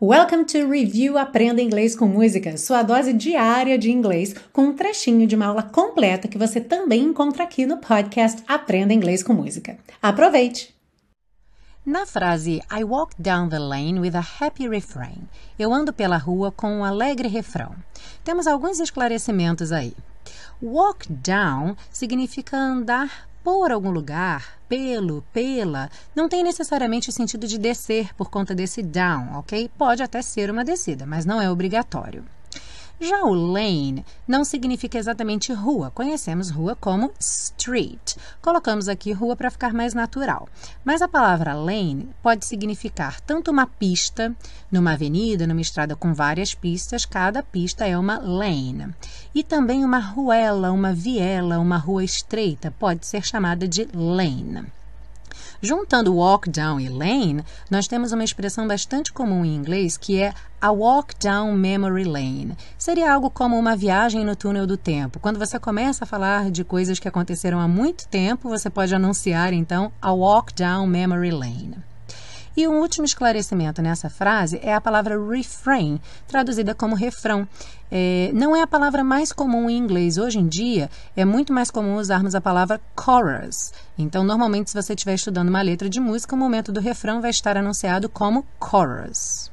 Welcome to Review Aprenda Inglês com Música, sua dose diária de inglês, com um trechinho de uma aula completa que você também encontra aqui no podcast Aprenda Inglês com Música. Aproveite! Na frase I walk down the lane with a happy refrain, eu ando pela rua com um alegre refrão. Temos alguns esclarecimentos aí. Walk down significa andar por algum lugar, pelo, pela, não tem necessariamente o sentido de descer por conta desse down, ok? Pode até ser uma descida, mas não é obrigatório. Já o lane não significa exatamente rua. Conhecemos rua como street. Colocamos aqui rua para ficar mais natural. Mas a palavra lane pode significar tanto uma pista, numa avenida, numa estrada com várias pistas, cada pista é uma lane. E também uma ruela, uma viela, uma rua estreita pode ser chamada de lane. Juntando walk down e lane, nós temos uma expressão bastante comum em inglês que é a walk down memory lane. Seria algo como uma viagem no túnel do tempo. Quando você começa a falar de coisas que aconteceram há muito tempo, você pode anunciar então a walk down memory lane. E um último esclarecimento nessa frase é a palavra refrain, traduzida como refrão. É, não é a palavra mais comum em inglês. Hoje em dia, é muito mais comum usarmos a palavra chorus. Então, normalmente, se você estiver estudando uma letra de música, o momento do refrão vai estar anunciado como chorus.